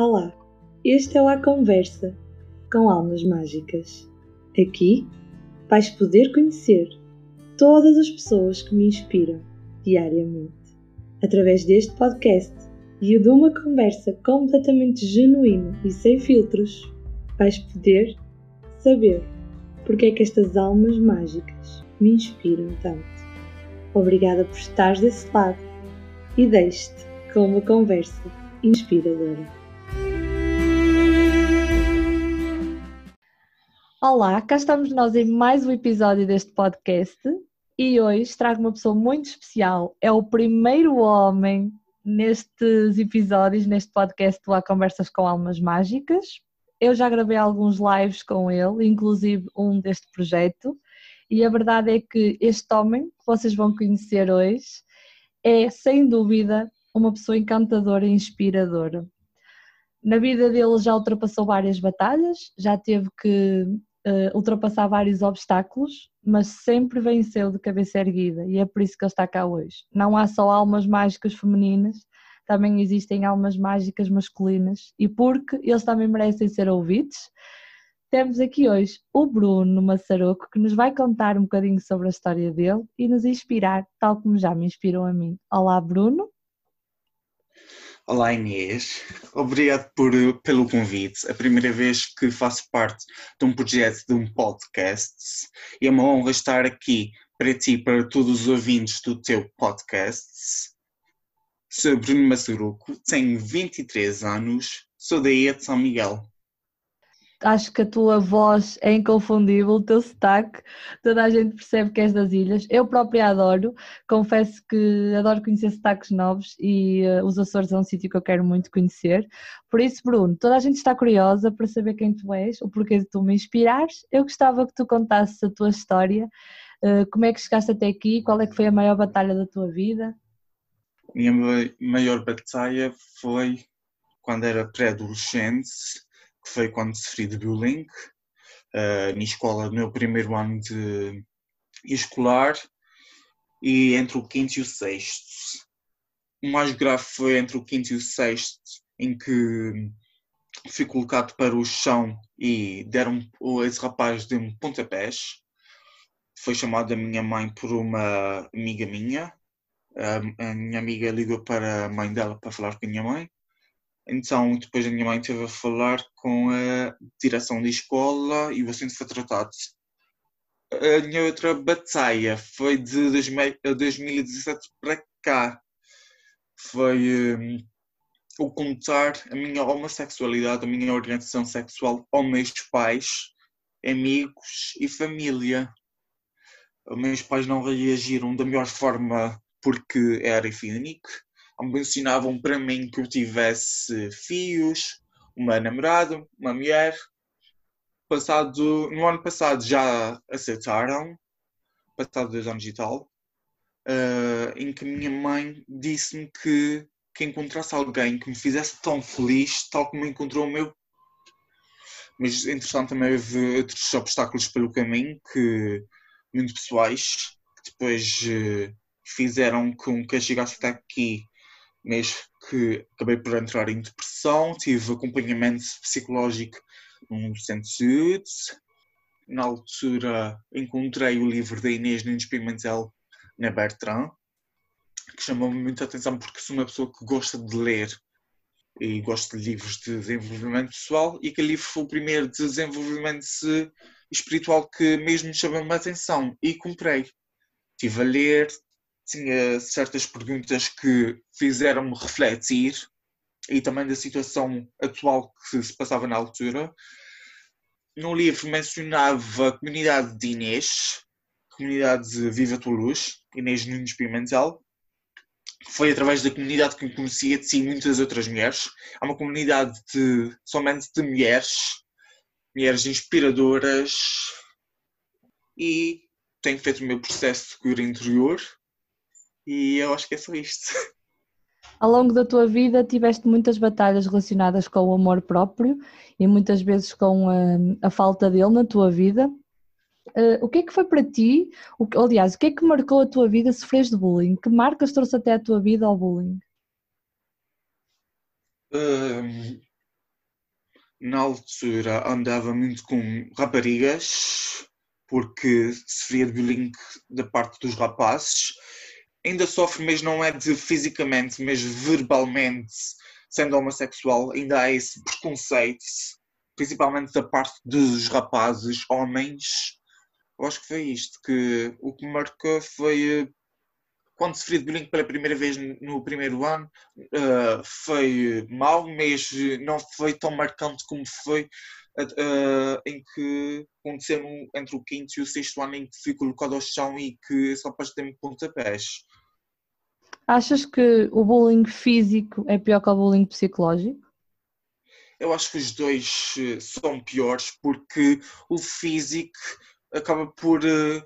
Olá, este é o A Conversa com Almas Mágicas. Aqui vais poder conhecer todas as pessoas que me inspiram diariamente. Através deste podcast e de uma conversa completamente genuína e sem filtros, vais poder saber porque é que estas almas mágicas me inspiram tanto. Obrigada por estares desse lado e deixe-te com uma conversa inspiradora. Olá, cá estamos nós em mais um episódio deste podcast e hoje trago uma pessoa muito especial. É o primeiro homem nestes episódios, neste podcast do Há Conversas com Almas Mágicas. Eu já gravei alguns lives com ele, inclusive um deste projeto, e a verdade é que este homem que vocês vão conhecer hoje é, sem dúvida, uma pessoa encantadora e inspiradora. Na vida dele já ultrapassou várias batalhas, já teve que uh, ultrapassar vários obstáculos, mas sempre venceu de cabeça erguida e é por isso que ele está cá hoje. Não há só almas mágicas femininas, também existem almas mágicas masculinas e porque eles também merecem ser ouvidos, temos aqui hoje o Bruno Massaroco que nos vai contar um bocadinho sobre a história dele e nos inspirar, tal como já me inspiram a mim. Olá, Bruno. Olá Inês, obrigado por, pelo convite. A primeira vez que faço parte de um projeto de um podcast e é uma honra estar aqui para ti e para todos os ouvintes do teu podcast. Sou Bruno Massaruco, tenho 23 anos, sou da Ilha de São Miguel acho que a tua voz é inconfundível, o teu sotaque, toda a gente percebe que és das ilhas. Eu própria adoro, confesso que adoro conhecer sotaques novos e uh, os Açores é um sítio que eu quero muito conhecer. Por isso, Bruno, toda a gente está curiosa para saber quem tu és, o porquê de tu me inspirares. Eu gostava que tu contasses a tua história, uh, como é que chegaste até aqui, qual é que foi a maior batalha da tua vida? Minha maior batalha foi quando era pré-adolescente que foi quando sofri de bullying uh, na escola, no meu primeiro ano de escolar e entre o quinto e o sexto. O mais grave foi entre o quinto e o sexto, em que fui colocado para o chão e deram esse rapaz de um pontapés. Foi chamado a minha mãe por uma amiga minha. A minha amiga ligou para a mãe dela para falar com a minha mãe. Então, depois a minha mãe teve a falar com a direção da escola e o assunto foi tratado. A minha outra batalha foi de 2017 para cá. Foi um, o contar a minha homossexualidade, a minha orientação sexual aos meus pais, amigos e família. Os meus pais não reagiram da melhor forma porque era efêmico mencionavam para mim que eu tivesse filhos, uma namorada, uma mulher. Passado, no ano passado já aceitaram, passado dois anos e tal, uh, em que minha mãe disse-me que, que encontrasse alguém que me fizesse tão feliz, tal como encontrou o meu. Mas, entretanto, também houve outros obstáculos pelo caminho, que muito pessoais, que depois uh, fizeram com que eu chegasse até aqui mês que acabei por entrar em depressão, tive acompanhamento psicológico num centro de saúde. Na altura encontrei o livro da Inês Nunes Pimentel na Bertrand, que chamou-me muita atenção porque sou uma pessoa que gosta de ler e gosto de livros de desenvolvimento pessoal e aquele livro foi o primeiro de desenvolvimento espiritual que mesmo me chamou a atenção e comprei. Estive a ler, tinha certas perguntas que fizeram-me refletir e também da situação atual que se passava na altura. No livro mencionava a comunidade de Inês, comunidade de Viva Toulouse, Inês Nunes Pimentel. Foi através da comunidade que me conhecia de si muitas outras mulheres. Há uma comunidade de, somente de mulheres, mulheres inspiradoras e tenho feito o meu processo de cura interior e eu acho que é só isto. Ao longo da tua vida tiveste muitas batalhas relacionadas com o amor próprio e muitas vezes com a, a falta dele na tua vida. Uh, o que é que foi para ti, o, aliás, o que é que marcou a tua vida sofres de bullying? Que marcas trouxe até a tua vida ao bullying? Uh, na altura andava muito com raparigas, porque sofria de bullying da parte dos rapazes. Ainda sofre, mas não é de fisicamente, mas verbalmente, sendo homossexual, ainda há esse preconceito, principalmente da parte dos rapazes, homens. Eu acho que foi isto, que o que marcou foi quando sofri de bullying pela primeira vez no primeiro ano, uh, foi mal, mas não foi tão marcante como foi uh, em que aconteceu entre o quinto e o sexto ano em que fui colocado ao chão e que só para ter-me pontapés. Achas que o bullying físico é pior que o bullying psicológico? Eu acho que os dois eh, são piores porque o físico acaba por uh,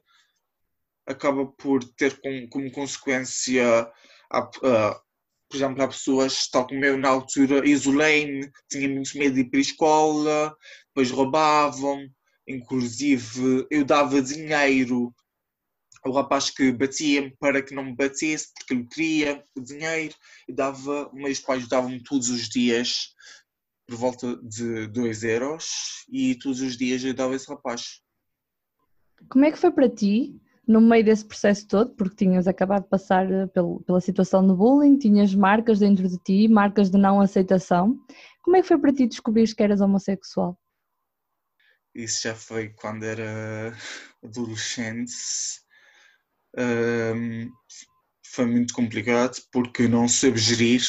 acaba por ter como, como consequência, a, a, por exemplo, há pessoas, tal como eu na altura, isolei-me, tinha muito medo de ir para a escola, depois roubavam, inclusive eu dava dinheiro ao rapaz que batia-me para que não me batesse, porque ele queria o dinheiro, e dava, meus pais davam-me todos os dias por volta de 2 euros e todos os dias eu dava esse rapaz. Como é que foi para ti no meio desse processo todo, porque tinhas acabado de passar eh, pela situação do bullying, tinhas marcas dentro de ti, marcas de não aceitação. Como é que foi para ti descobrir que eras homossexual? Isso já foi quando era adolescente. Um, foi muito complicado porque não soube gerir.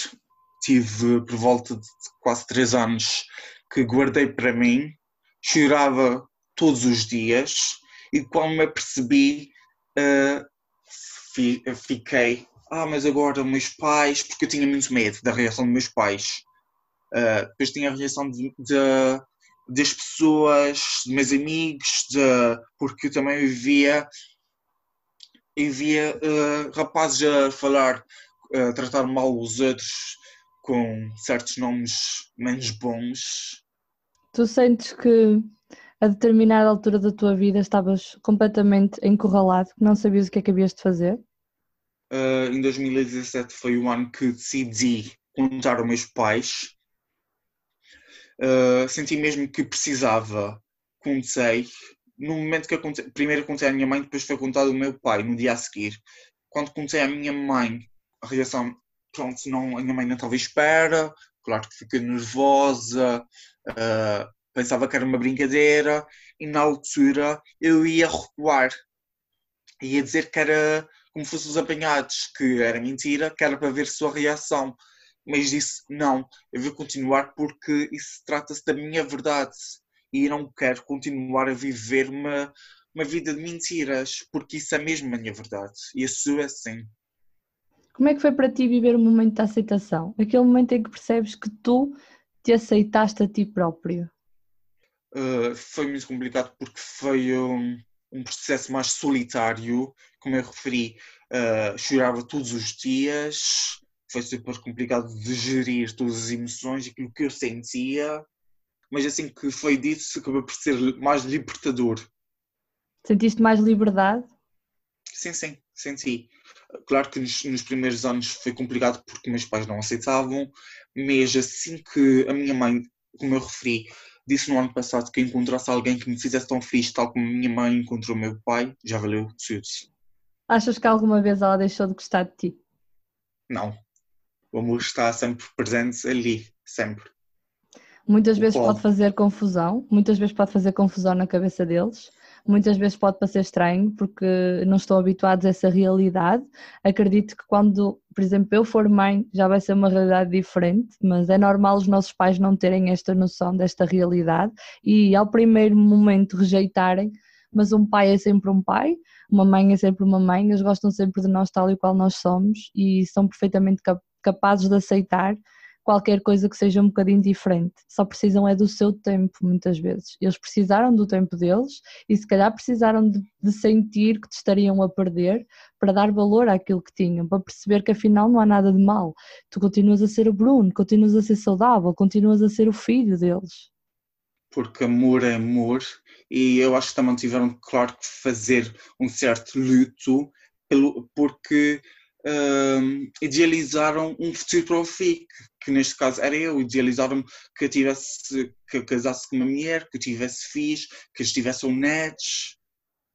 Tive por volta de quase três anos que guardei para mim, chorava todos os dias e quando me apercebi uh, fiquei, ah, mas agora meus pais, porque eu tinha muito medo da reação dos meus pais. Uh, depois tinha a reação de, de, das pessoas, dos meus amigos, de, porque eu também via, eu via uh, rapazes a falar, a tratar mal os outros com certos nomes menos bons. Tu sentes que a determinada altura da tua vida estavas completamente encurralado, que não sabias o que é que havias de fazer? Uh, em 2017 foi o ano que decidi contar aos meus pais. Uh, senti mesmo que precisava, contei. No momento que eu contei, primeiro contei à minha mãe, depois foi contado ao meu pai, no dia a seguir. Quando contei à minha mãe, a reação, pronto, não, a minha mãe não estava à espera, claro que fiquei nervosa, uh, pensava que era uma brincadeira e na altura eu ia recuar. Ia dizer que era como fosse os apanhados, que era mentira, que era para ver sua reação. Mas disse não, eu vou continuar porque isso trata-se da minha verdade e não quero continuar a viver uma, uma vida de mentiras, porque isso é mesmo a minha verdade e a sua é assim. Como é que foi para ti viver o momento da aceitação? Aquele momento em que percebes que tu te aceitaste a ti próprio? uh, foi muito complicado porque foi um, um, processo mais solitário, como eu referi, uh, chorava todos os dias, foi super complicado de gerir todas as emoções, aquilo que eu sentia, mas assim que foi dito, acabou por ser mais libertador. Sentiste mais liberdade? Sim, sim, senti. Claro que nos, nos, primeiros anos foi complicado porque meus pais não aceitavam, mas assim que a minha mãe, como eu referi, disse no ano passado que encontrasse alguém que me fizesse tão feliz, tal como a minha mãe encontrou meu pai, já valeu tudo. Achas que alguma vez ela deixou de gostar de ti? Não. O amor está sempre presente ali, sempre. Muitas vezes pode fazer confusão, muitas vezes pode fazer confusão na cabeça deles, muitas vezes pode parecer estranho porque não estão habituados a essa realidade. Acredito que quando, por exemplo, eu for mãe, já vai ser uma realidade diferente, mas é normal os nossos pais não terem esta noção desta realidade e ao primeiro momento rejeitarem, mas um pai é sempre um pai, uma mãe é sempre uma mãe, eles gostam sempre de nós tal e qual nós somos e são perfeitamente capazes de aceitar qualquer coisa que seja um bocadinho diferente. Só precisam é do seu tempo, muitas vezes. Eles precisaram do tempo deles e se calhar precisaram de, de, sentir que te estariam a perder para dar valor àquilo que tinham, para perceber que afinal não há nada de mal. Tu continuas a ser o Bruno, continuas a ser saudável, continuas a ser o filho deles. Porque amor é amor e eu acho que também tiveram, claro, que fazer um certo luto pelo, porque idealizaram um futuro para o filho, que, neste caso era eu, idealizaram que eu tivesse, que eu casasse com uma mulher, que eu tivesse filhos, que estivesse um netos.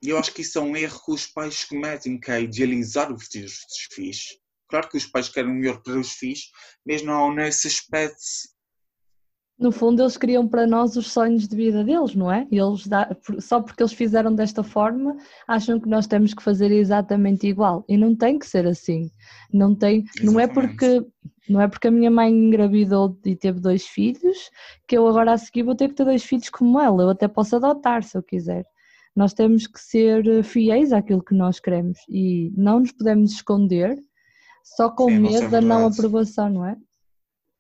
E eu acho que isso é um erro que os pais cometem, que é idealizar o futuro dos filhos. Claro que os pais querem o melhor para os filhos, mas não nesse aspecto no fundo eles criam para nós os sonhos de vida deles, não é? Eles dá, só porque eles fizeram desta forma acham que nós temos que fazer exatamente igual e não tem que ser assim. Não tem, não é porque não é porque a minha mãe engravidou e teve dois filhos que eu agora a seguir vou ter que ter dois filhos como ela. Eu até posso adotar se eu quiser. Nós temos que ser fiéis àquilo que nós queremos e não nos podemos esconder só com Sim, medo da não aprovação, não é?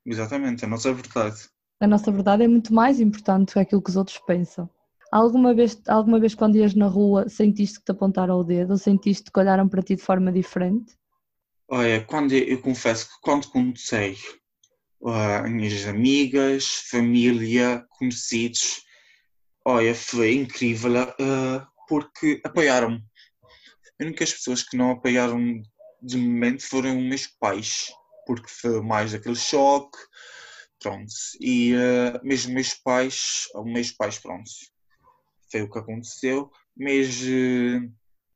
Exatamente, a nossa verdade a nossa verdade é muito mais importante que aquilo que os outros pensam. Alguma vez, alguma vez quando ias na rua sentiste que te apontaram o dedo ou sentiste que olharam para ti de forma diferente? Olha, quando eu, eu confesso que quando comecei, uh, minhas amigas, família, conhecidos, olha, foi incrível uh, porque apoiaram-me. As únicas pessoas que não apoiaram de momento foram meus pais, porque foi mais aquele choque, Pronto, e uh, mesmo meus pais, meus pais, pronto, foi o que aconteceu, mas uh,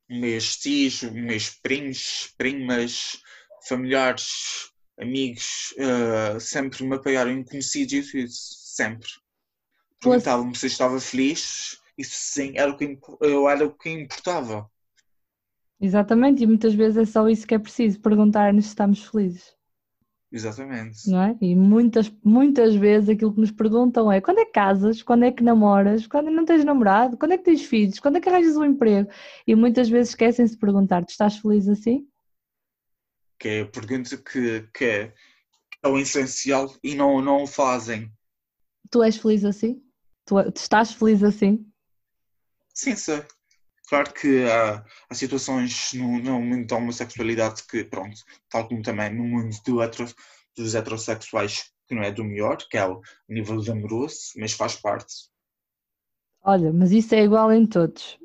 meus tios, meus primos, primas, familiares, amigos, uh, sempre me apoiaram, conhecidos e sempre. Perguntavam-me se eu estava feliz, isso sim, era o que, eu era o que importava. Exatamente, e muitas vezes é só isso que é preciso, perguntar-nos se estamos felizes. Exatamente. Não é? E muitas, muitas vezes aquilo que nos perguntam é quando é que casas, quando é que namoras, quando não tens namorado, quando é que tens filhos, quando é que arranjas um emprego? E muitas vezes esquecem-se de perguntar: tu estás feliz assim? Que é a pergunta que, que é, é o essencial e não, não o fazem. Tu és feliz assim? Tu, tu estás feliz assim? Sim, sim. Claro que há, há situações no, no, mundo da homossexualidade que, pronto, tal como também no mundo do hetero, dos heterossexuais, que não é do melhor, que é o nível amoroso, mas faz parte. Olha, mas isso é igual em todos.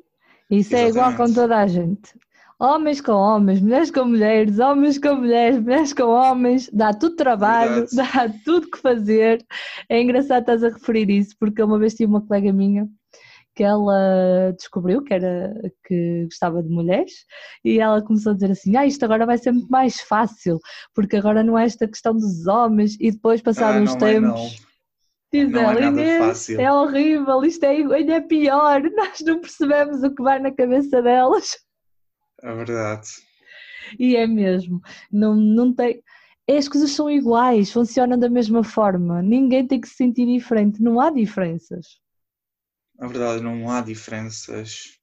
Isso Exatamente. é igual com toda a gente. Homens com homens, mulheres com mulheres, homens com mulheres, mulheres com homens, dá tudo trabalho, Verdade. dá tudo que fazer. É engraçado estás a referir isso, porque uma vez tive uma colega minha que ela descobriu que era que gostava de mulheres e ela começou a dizer assim, ah, isto agora vai ser muito mais fácil, porque agora não é esta questão dos homens e depois passaram ah, uns tempos. É, Diz não ela, é Inês, é horrível, isto é, ainda é pior, nós não percebemos o que vai na cabeça delas. É verdade. E é mesmo, não, não tem. As coisas são iguais, funcionam da mesma forma, ninguém tem que se sentir diferente, não há diferenças. Na verdade, não há diferenças.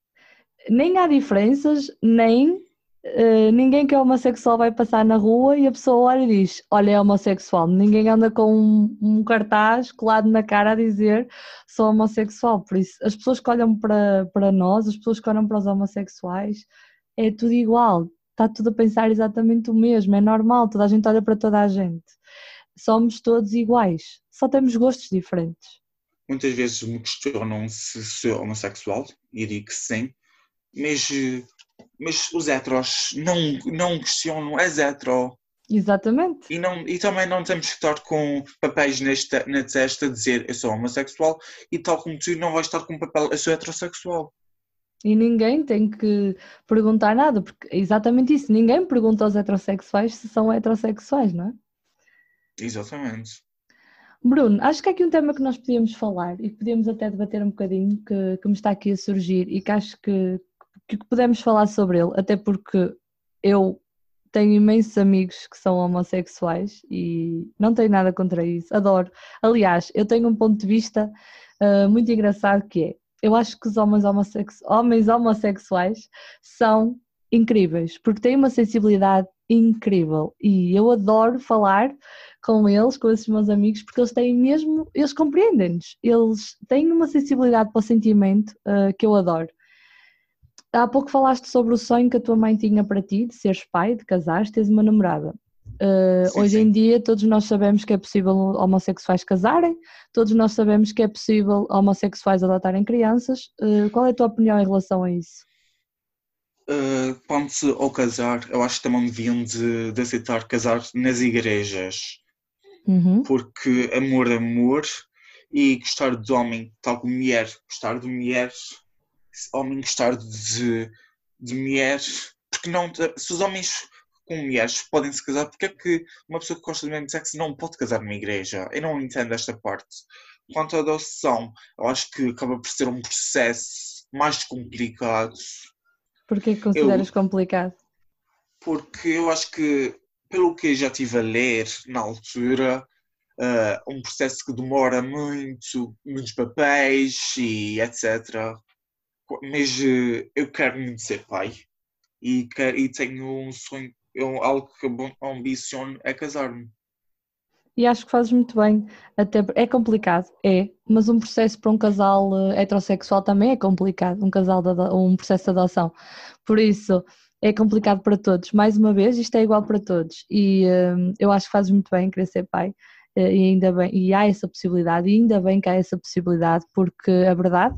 Nem há diferenças, nem uh, ninguém que é homossexual vai passar na rua e a pessoa olha e diz: Olha, é homossexual. Ninguém anda com um, um cartaz colado na cara a dizer sou homossexual. Por isso, as pessoas que olham para, para nós, as pessoas que olham para os homossexuais, é tudo igual. Está tudo a pensar exatamente o mesmo. É normal, toda a gente olha para toda a gente. Somos todos iguais, só temos gostos diferentes muitas vezes me questionam se sou homossexual e digo que sim, mas, mas os heteros não, não questionam, és hetero. Exatamente. E, não, e também não temos que estar com papéis nesta, na testa a dizer eu sou homossexual e tal como tu não vais estar com papel eu sou heterossexual. E ninguém tem que perguntar nada, porque é exatamente isso. Ninguém pergunta aos heterossexuais se são heterossexuais, não é? Exatamente. Bruno, acho que há aqui um tema que nós podíamos falar e que podíamos até debater um bocadinho, que, que me está aqui a surgir e que acho que, que podemos falar sobre ele, até porque eu tenho imensos amigos que são homossexuais e não tenho nada contra isso, adoro. Aliás, eu tenho um ponto de vista uh, muito engraçado que é, eu acho que os homens, homens homossexuais são incríveis, porque têm uma sensibilidade incrível e eu adoro falar com eles, com esses meus amigos, porque eles têm mesmo, eles compreendem-nos, eles têm uma sensibilidade para o sentimento uh, que eu adoro. Há pouco falaste sobre o sonho que a tua mãe tinha para ti, de seres pai, de casares, teres uma namorada. Uh, sim, hoje sim. em dia todos nós sabemos que é possível homossexuais casarem, todos nós sabemos que é possível homossexuais adotarem crianças. Uh, qual é a tua opinião em relação a isso? Uh, quando-se ao casar, eu acho que também deviam de, de aceitar casar nas igrejas. Uhum. Porque amor é amor e gostar de homem, tal como mulher, gostar de mulher, homem gostar de, de mulher, porque não, se os homens com mulheres podem se casar, porque é que uma pessoa que gosta do mesmo sexo não pode casar numa igreja? Eu não entendo esta parte. Quanto à adoção, eu acho que acaba por ser um processo mais complicado. Porquê que consideras eu, complicado? Porque eu acho que, pelo que já estive a ler na altura, uh, um processo que demora muito, muitos papéis e etc. Mas uh, eu quero muito ser pai e, quero, e tenho um sonho, eu, algo que ambiciono é casar-me. E acho que fazes muito bem. Até é complicado, é, mas um processo para um casal eh, heterossexual também é complicado, um casal de, um processo de adoção. Por isso é complicado para todos. Mais uma vez, isto é igual para todos. E um, eu acho que fazes muito bem querer ser pai. Eh, e ainda bem, e há essa possibilidade, e ainda bem que há essa possibilidade, porque a verdade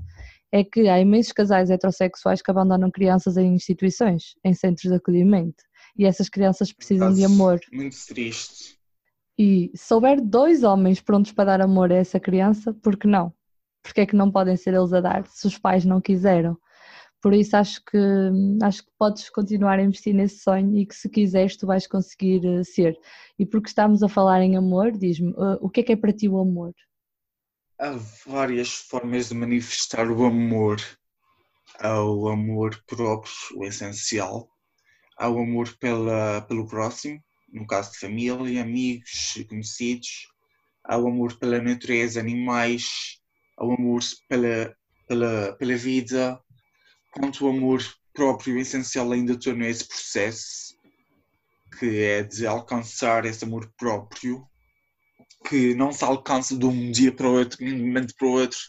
é que há imensos casais heterossexuais que abandonam crianças em instituições, em centros de acolhimento, e essas crianças precisam de amor. Muito triste. E se houver dois homens prontos para dar amor a essa criança, por que não? Porque é que não podem ser eles a dar, se os pais não quiseram? Por isso acho que acho que podes continuar a investir nesse sonho e que se quiseres tu vais conseguir eh, ser. E porque estamos a falar em amor, diz-me, uh, o que é que é para ti o amor? Há várias formas de manifestar o amor. Há o amor próprio, o essencial. Há o amor pela, pelo próximo, no caso de família, amigos, conhecidos. Há o amor pela natureza, animais. Há o amor pela, pela, pela vida quanto o amor próprio essencial ainda estou nesse processo, que é de alcançar esse amor próprio, que não se alcança de um dia para o outro, de um momento para o outro,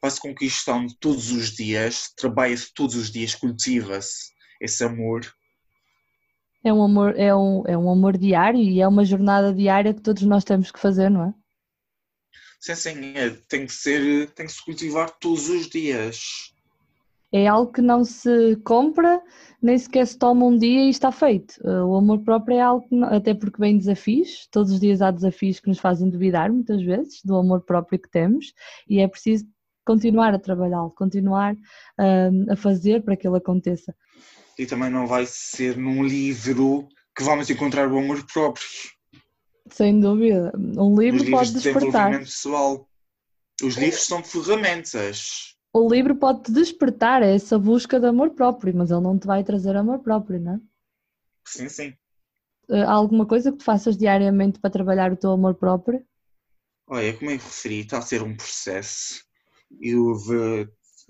vai-se conquistando todos os dias, trabalha-se todos os dias, cultiva-se esse amor. É um amor, é um, é um amor diário e é uma jornada diária que todos nós temos que fazer, não é? Sim, sim, é, tem que ser, tem que se cultivar todos os dias é algo que não se compra, nem sequer se toma um dia e está feito. Eh, o amor próprio é algo que, não, até porque vem desafios, todos os dias há desafios que nos fazem duvidar, muitas vezes, do amor próprio que temos, e é preciso continuar a trabalhá-lo, continuar um, a fazer para que ele aconteça. E também não vai ser num livro que vamos encontrar o amor próprio. Sem dúvida. Um livro Os pode despertar. Pessoal. Os livros são ferramentas o livro pode te despertar essa busca de amor próprio, mas ele não te vai trazer amor próprio, não é? Sim, sim. Eh, há alguma coisa que tu faças diariamente para trabalhar o teu amor próprio? Olha, como que referi, está a ser um processo. Eu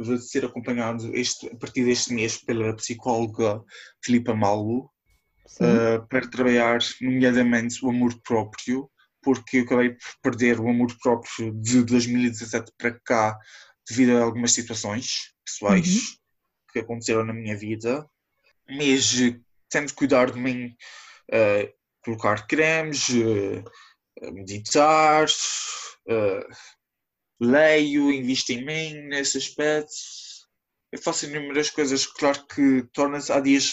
vou, ser acompanhado este, a partir deste mês pela psicóloga Filipa Malo uh, para trabalhar, nomeadamente, o amor próprio, porque eu acabei por perder o amor próprio de 2017 para cá devido a algumas situações pessoais uhum. que aconteceram na minha vida, mas tento cuidar de mim, uh, colocar cremes, uh, meditar, uh, leio, invisto em mim nesse aspecto. Eu faço inúmeras coisas, claro que torna-se há dias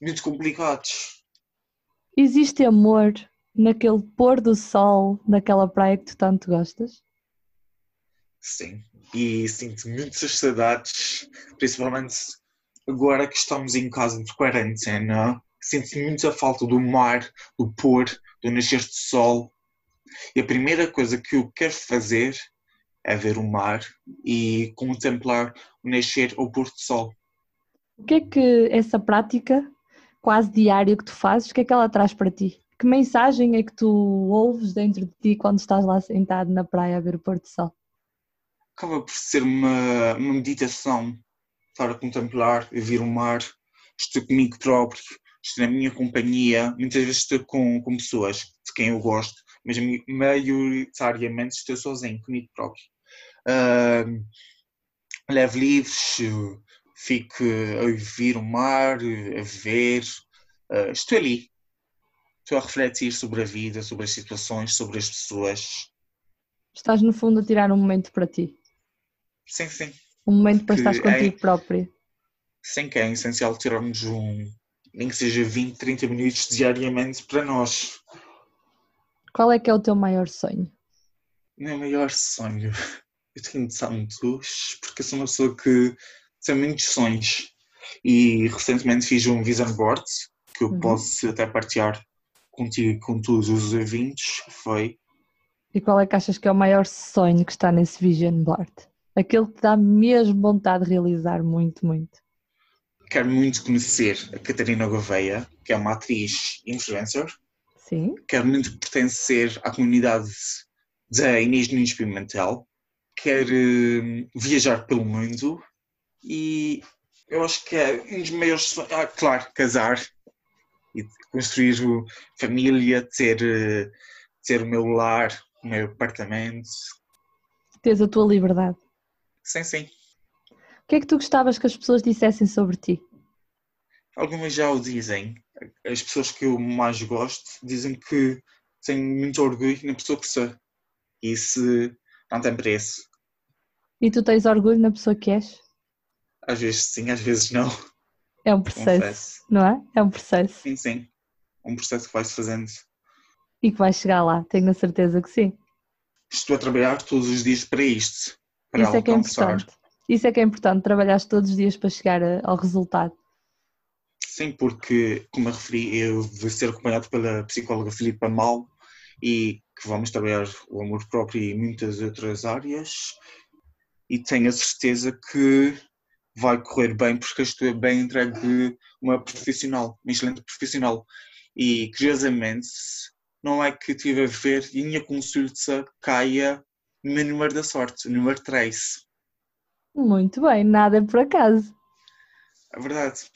muito complicados. Existe amor naquele pôr do sol naquela praia que tu tanto gostas? Sim, e sinto muitas saudades, principalmente agora que estamos em casa de quarentena. Sinto muita falta do mar, do pôr, do nascer do sol. E a primeira coisa que eu quero fazer é ver o mar e contemplar o nascer ou pôr do sol. O que é que essa prática quase diária que tu fazes, o que é que ela traz para ti? Que mensagem é que tu ouves dentro de ti quando estás lá sentado na praia a ver o pôr do sol? acaba por ser uma, uma meditação para contemplar e ver o mar. Estou comigo próprio, estou na minha companhia. Muitas vezes estou com, com pessoas de quem eu gosto, mas maioritariamente estou sozinho, comigo próprio. Uh, levo livros, fico a ouvir o mar, a ver. Uh, estou ali. Estou a refletir sobre a vida, sobre as situações, sobre as pessoas. Estás, no fundo, a tirar um momento para ti. Sim, sim. Um momento para estar contigo é... próprio. sem que é essencial tirarmos um, nem que seja 20, 30 minutos diariamente para nós. Qual é que é o teu maior sonho? Meu maior sonho? Eu tenho de muitos, porque eu sou uma pessoa que tem muitos sonhos. E recentemente fiz um vision board, que eu uhum. posso até partilhar contigo com todos os ouvintes, foi... E qual é que achas que é o maior sonho que está nesse vision board? Aquele que dá mesmo vontade de realizar muito, muito quero muito conhecer a Catarina Gouveia, que é uma atriz influencer. Sim. Quero muito pertencer à comunidade da Inês Nunes Pimentel. Quero uh, viajar pelo mundo e eu acho que é um dos maiores ah, claro, casar e construir família, ter, uh, ter o meu lar, o meu apartamento. Tens a tua liberdade. Sim, sim. O que é que tu gostavas que as pessoas dissessem sobre ti? Algumas já o dizem. As pessoas que eu mais gosto dizem que tenho muito orgulho na pessoa que sou. E isso não tem preço. E tu tens orgulho na pessoa que és? Às vezes sim, às vezes não. É um processo, Confesso. não é? É um processo. Sim, sim. Um processo que vai-se fazendo. E que vai chegar lá, tenho a certeza que sim. Estou a trabalhar todos os dias para isto. Para Isso é que é importante. Isso é que é importante, trabalhar todos os dias para chegar ao resultado. Sim, porque, como eu referi, eu vou ser acompanhado pela psicóloga Filipa Mal e que vamos trabalhar o amor próprio e muitas outras áreas e tenho a certeza que vai correr bem porque estou bem entregue uma profissional, uma excelente profissional e curiosamente não é que tive a ver e a minha consulta caia no número da sorte, o número 3. Muito bem, nada é por acaso. É verdade.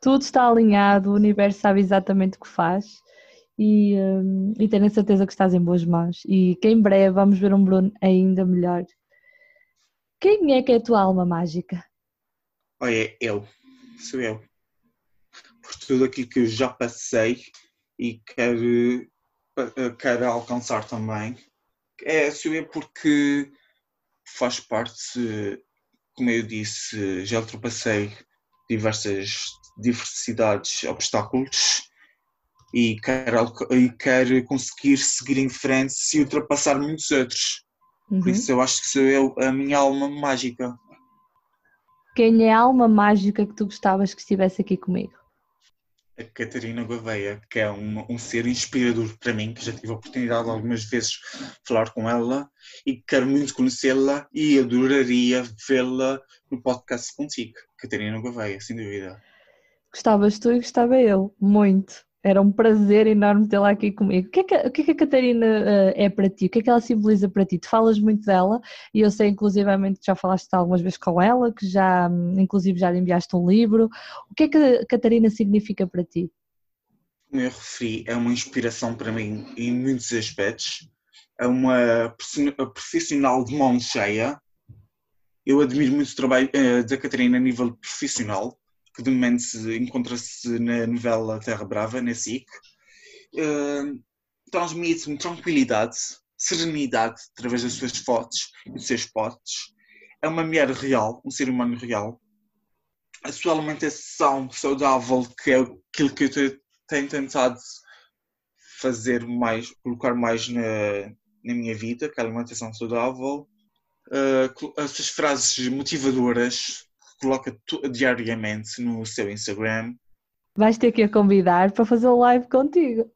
Tudo está alinhado, o universo sabe exatamente o que faz e, um, e certeza que estás em boas mãos e que em breve vamos ver um Bruno ainda melhor. Quem é que é a tua alma mágica? Olha, eu. Sou eu. Por tudo aquilo que eu já passei e quero, eh, quero alcançar também. É, sou eu porque faz parte como eu disse, já ultrapassei diversas diversidades, obstáculos e quero, e quero conseguir seguir em frente e ultrapassar muitos outros. Uhum. Por isso eu acho que sou eu a minha alma mágica. Quem é a alma mágica que tu gostavas que estivesse aqui comigo? a Catarina Gouveia, que é um, um ser inspirador para mim, que já tive a oportunidade algumas vezes de falar com ela e quero muito conhecê-la e adoraria vê-la no podcast contigo, Catarina Gouveia, sem dúvida. Gostavas tu e gostava eu, muito. Era um prazer enorme tê-la aqui comigo. O que, é que, o que, é que a Catarina uh, é para ti? O que é que ela simboliza para ti? Tu falas muito dela e eu sei inclusivamente que já falaste algumas vezes com ela, que já, inclusive, já lhe enviaste um livro. O que é que a Catarina significa para ti? Como eu referi, é uma inspiração para mim em muitos aspectos. É uma profissional de mão cheia. Eu admiro muito o trabalho uh, da Catarina a nível profissional que de momento encontra-se na novela Terra Brava, na SIC, uh, transmite-me tranquilidade, serenidade através das suas fotos e dos seus potes. É uma mulher real, um ser humano real. A sua alimentação saudável, que é aquilo que eu tenho tentado fazer mais, colocar mais na, na minha vida, que é a alimentação saudável. Uh, as suas frases motivadoras, coloca diariamente no seu Instagram. Vais ter que a convidar para fazer o live contigo.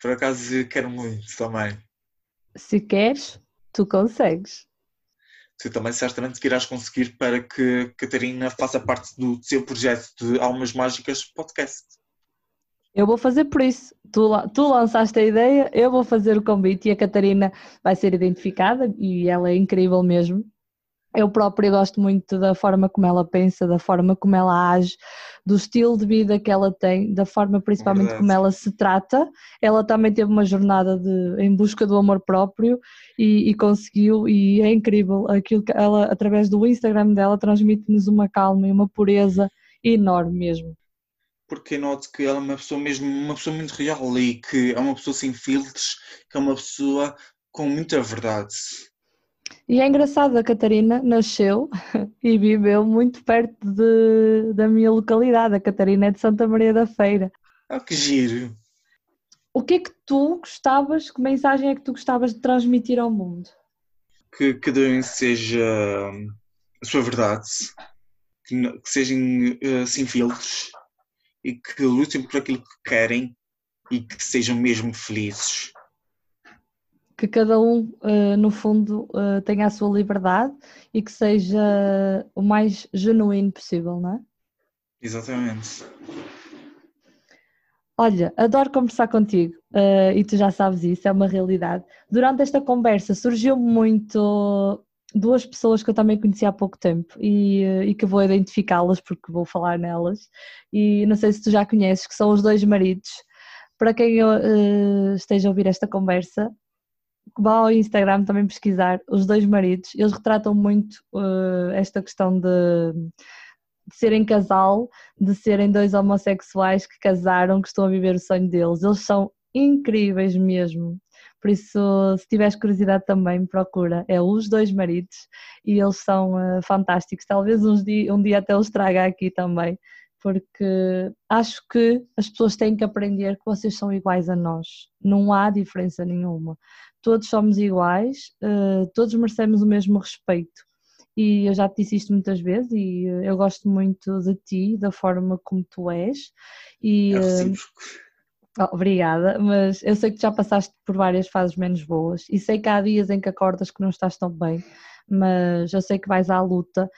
Por acaso quero muito também. Se queres, tu consegues. Tu também certamente que irás conseguir para que Catarina faça parte do seu projeto de Almas Mágicas podcast. Eu vou fazer por isso. Tu, tu lançaste a ideia, eu vou fazer o convite e a Catarina vai ser identificada e ela é incrível mesmo. Eu própria gosto muito da forma como ela pensa, da forma como ela age, do estilo de vida que ela tem, da forma principalmente como ela se trata. Ela também teve uma jornada de, em busca do amor próprio e, e conseguiu, e é incrível aquilo que ela, através do Instagram dela, transmite-nos uma calma e uma pureza enorme mesmo. Porque noto que ela é uma pessoa mesmo, uma pessoa muito real e que é uma pessoa sem filtros, que é uma pessoa com muita verdade E é engraçado, a Catarina nasceu e viveu muito perto de, da minha localidade. A Catarina é de Santa Maria da Feira. Ah, que giro! O que é que tu gostavas, que mensagem é que tu gostavas de transmitir ao mundo? Que cada um seja hum, a sua verdade, que, que sejam uh, sem filtros e que lutem por aquilo que querem e que sejam mesmo felizes. Que cada um, uh, no fundo, uh, tenha a sua liberdade e que seja o mais genuíno possível, não é? Exatamente. Olha, adoro conversar contigo uh, e tu já sabes isso, é uma realidade. Durante esta conversa surgiu muito duas pessoas que eu também conheci há pouco tempo e, e que vou identificá-las porque vou falar nelas. E não sei se tu já conheces, que são os dois maridos. Para quem uh, esteja a ouvir esta conversa, vá ao Instagram também pesquisar os dois maridos. Eles retratam muito esta questão de de serem casal, de serem dois homossexuais que casaram, que estão a viver o sonho deles. Eles são incríveis mesmo. Por isso, se tiveres curiosidade também, procura. É os dois maridos e eles são uh, fantásticos. Talvez dia, um dia até os traga aqui também, porque acho que as pessoas têm que aprender que vocês são iguais a nós. Não há diferença nenhuma. Todos somos iguais, uh, todos merecemos o mesmo respeito e eu já te disse isto muitas vezes e eh, eu gosto muito de ti, da forma como tu és. E, é oh, obrigada, mas eu sei que já passaste por várias fases menos boas e sei que há dias em que acordas que não estás tão bem, mas eu sei que vais à luta.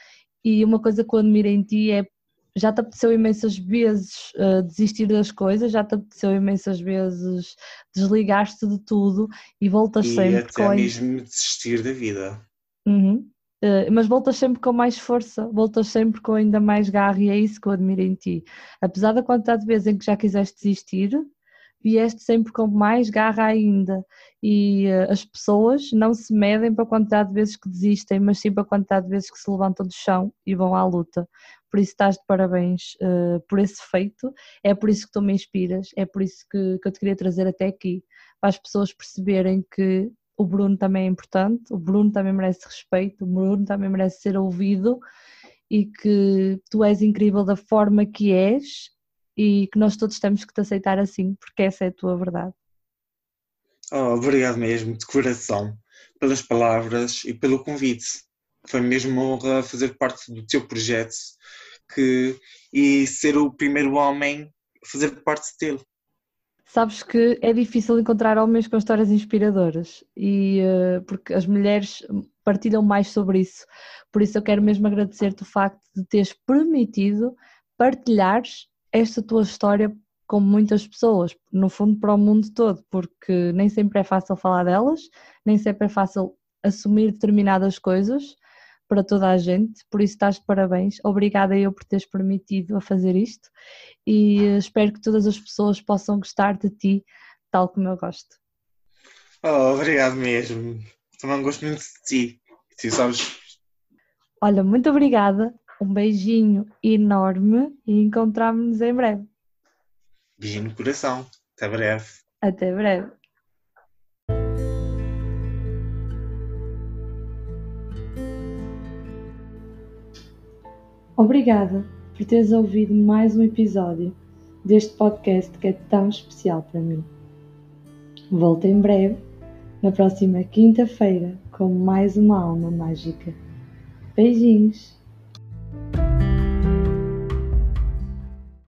E uma coisa que eu admiro em ti é já te apeteceu imensas vezes uh, desistir das coisas, já te apeteceu imensas vezes desligar-te de tudo e voltas e sempre até com. mesmo desistir da vida. Uhum. Eh, mas voltas sempre com mais força, voltas sempre com ainda mais garra e é isso que eu admiro em ti. Apesar da quantidade de vezes em que já quiseste desistir, vieste sempre com mais garra ainda. E uh, as pessoas não se medem para a quantidade de vezes que desistem, mas sim para a quantidade de vezes que se levantam do chão e vão à luta. Por isso estás de parabéns uh, por esse feito, é por isso que tu me inspiras, é por isso que, que eu te queria trazer até aqui, para as pessoas perceberem que o Bruno também é importante, o Bruno também merece respeito, o Bruno também merece ser ouvido e que tu és incrível da forma que és e que nós todos temos que te aceitar assim, porque essa é a tua verdade. Oh, obrigado mesmo, de coração, pelas palavras e pelo convite. Foi mesmo uma honra fazer parte do teu projeto que, e ser o primeiro homem a fazer parte dele. Sabes que é difícil encontrar homens com histórias inspiradoras e uh, porque as mulheres partilham mais sobre isso. Por isso eu quero mesmo agradecer-te o facto de teres permitido partilhares esta tua história com muitas pessoas, no fundo para o mundo todo, porque nem sempre é fácil falar delas, nem sempre é fácil assumir determinadas coisas para toda a gente, por isso estás de parabéns. Obrigada eu por teres permitido a fazer isto e espero que todas as pessoas possam gostar de ti, tal como eu gosto. Oh, obrigado mesmo. Também gosto muito de ti. Tu sabes. Olha, muito obrigada. Um beijinho enorme e encontramos-nos em breve. Beijinho no coração. Até breve. Até breve. Obrigada por teres ouvido mais um episódio deste podcast que é tão especial para mim. Volto em breve, na próxima quinta-feira, com mais uma alma mágica. Beijinhos!